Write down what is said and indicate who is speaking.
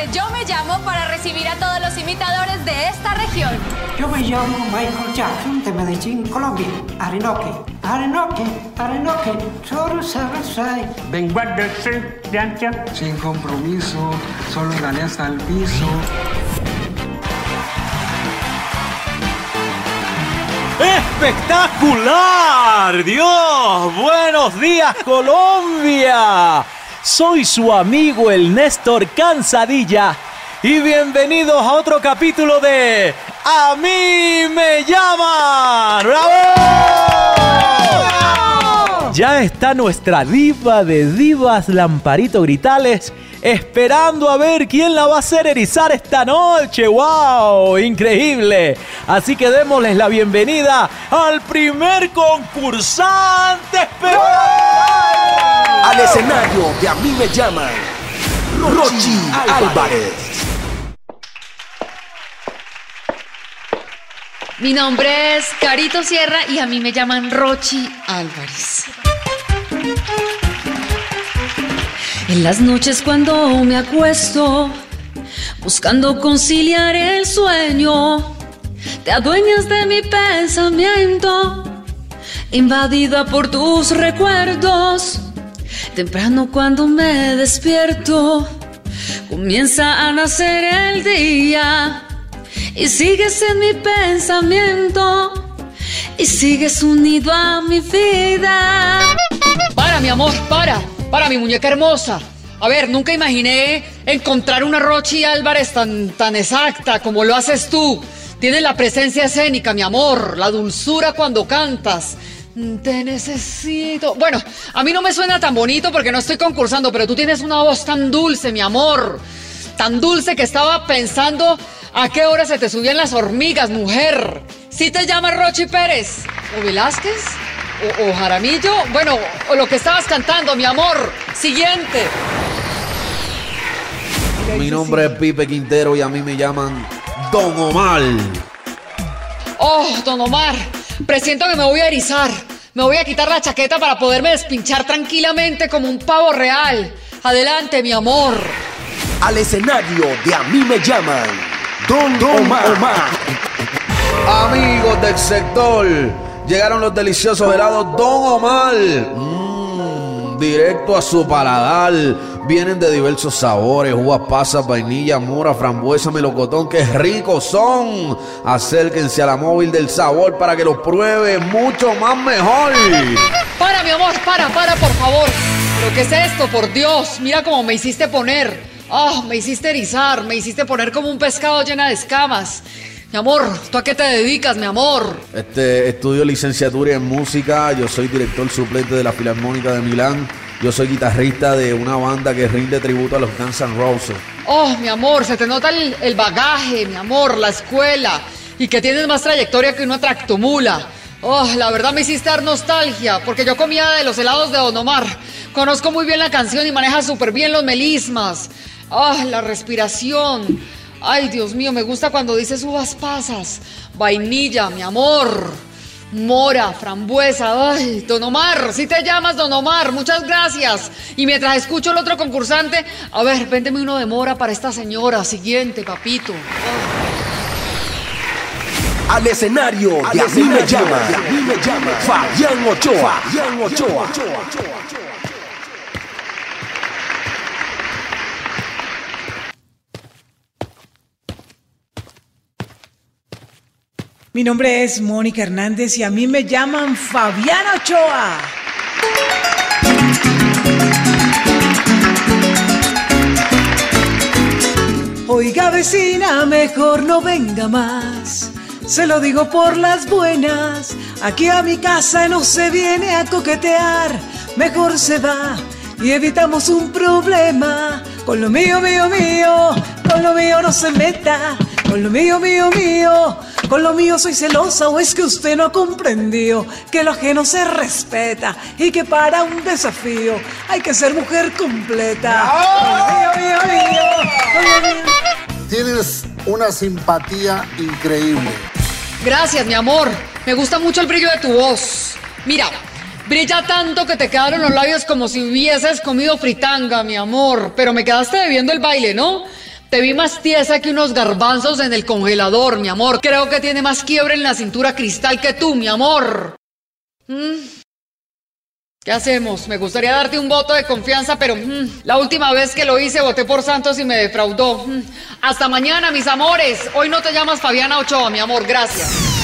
Speaker 1: de Yo Me Llamo para recibir a todos los imitadores de esta región.
Speaker 2: Yo me llamo Michael Jackson de Medellín, Colombia. Arenoque, Arenoque, Arenoque, solo sabes
Speaker 3: Vengo a decir,
Speaker 4: Sin compromiso, solo gané hasta el piso.
Speaker 5: ¡Espectacular! ¡Dios! ¡Buenos días, Colombia! Soy su amigo el Néstor Cansadilla y bienvenidos a otro capítulo de A mí me llaman. ¡Bravo! Ya está nuestra diva de divas Lamparito Gritales esperando a ver quién la va a hacer erizar esta noche. ¡Wow! Increíble. Así que démosles la bienvenida al primer concursante
Speaker 6: al escenario de A mí me llaman Rochi Álvarez.
Speaker 7: Mi nombre es Carito Sierra y a mí me llaman Rochi Álvarez. En las noches cuando me acuesto, buscando conciliar el sueño, te adueñas de mi pensamiento, invadida por tus recuerdos Temprano cuando me despierto, comienza a nacer el día y sigues en mi pensamiento y sigues unido a mi vida.
Speaker 8: Para, mi amor, para, para, mi muñeca hermosa. A ver, nunca imaginé encontrar una Rochi Álvarez tan, tan exacta como lo haces tú. Tienes la presencia escénica, mi amor, la dulzura cuando cantas, te necesito. Bueno, a mí no me suena tan bonito porque no estoy concursando, pero tú tienes una voz tan dulce, mi amor. Tan dulce que estaba pensando a qué hora se te subían las hormigas, mujer. ¿Sí te llamas Rochi Pérez? ¿O Velázquez? ¿O, Jaramillo? Bueno, o lo que estabas cantando, mi amor. Siguiente.
Speaker 9: Mi nombre es Pipe Quintero y a mí me llaman Don Omar.
Speaker 8: Oh, Don Omar. Presiento que me voy a erizar. Me voy a quitar la chaqueta para poderme despinchar tranquilamente como un pavo real. Adelante, mi amor.
Speaker 6: Al escenario de A mí me llaman Don, Don Omar.
Speaker 9: Amigos del sector, llegaron los deliciosos helados Don Omar. Mmm, directo a su paladar Vienen de diversos sabores, uvas pasas, vainilla, mora, frambuesa, melocotón, que ricos son. Acérquense a la móvil del sabor para que los pruebe mucho más mejor.
Speaker 8: Para, mi amor, para, para, por favor. ¿Pero qué es esto? Por Dios, mira cómo me hiciste poner. Ah, me hiciste erizar, me hiciste poner como un pescado llena de escamas. Mi amor, ¿tú a qué te dedicas, mi amor?
Speaker 9: Este, estudio licenciatura en música, yo soy director suplente de la Filarmónica de Milán yo soy guitarrista de una banda que rinde tributo a los Guns N' Roses.
Speaker 8: Oh, mi amor, se te nota el, bagaje, mi amor, la escuela. Y que tienes más trayectoria que una tractomula. Oh, la verdad me hiciste dar nostalgia, porque yo comía de los helados de Don Omar. Conozco muy bien la canción y maneja súper bien los melismas. Oh, la respiración. Ay, Dios mío, me gusta cuando dices uvas pasas. Vainilla, mi amor mora, frambuesa. Ay, Don Omar, si te llamas Don Omar, muchas gracias. Y mientras escucho el otro concursante, a ver, véndeme uno de mora para esta señora. Siguiente, papito.
Speaker 6: Al escenario, de a mí me llama, me llama Fabián Ochoa. Fabián Ochoa.
Speaker 10: Mi nombre es Mónica Hernández y a mí me llaman Fabiana Ochoa. Oiga vecina, mejor no venga más. Se lo digo por las buenas. Aquí a mi casa no se viene a coquetear. Mejor se va y evitamos un problema. Con lo mío, mío, mío, con lo mío no se meta. Con lo mío, mío, mío, con lo mío soy celosa o es que usted no ha comprendido que lo ajeno se respeta y que para un desafío hay que ser mujer completa. Con lo mío, mío, mío,
Speaker 11: Tienes una simpatía increíble.
Speaker 8: Gracias, mi amor. Me gusta mucho el brillo de tu voz. Mira, brilla tanto que te quedaron los labios como si hubieses comido fritanga, mi amor. Pero me quedaste debiendo el baile, ¿no? Te vi más tiesa que unos garbanzos en el congelador, mi amor. Creo que tiene más quiebre en la cintura cristal que tú, mi amor. Mm. ¿Qué hacemos? Me gustaría darte un voto de confianza, pero mm, la última vez que lo hice voté por Santos y me defraudó. Mm. Hasta mañana, mis amores. Hoy no te llamas Fabiana Ochoa, mi amor. Gracias.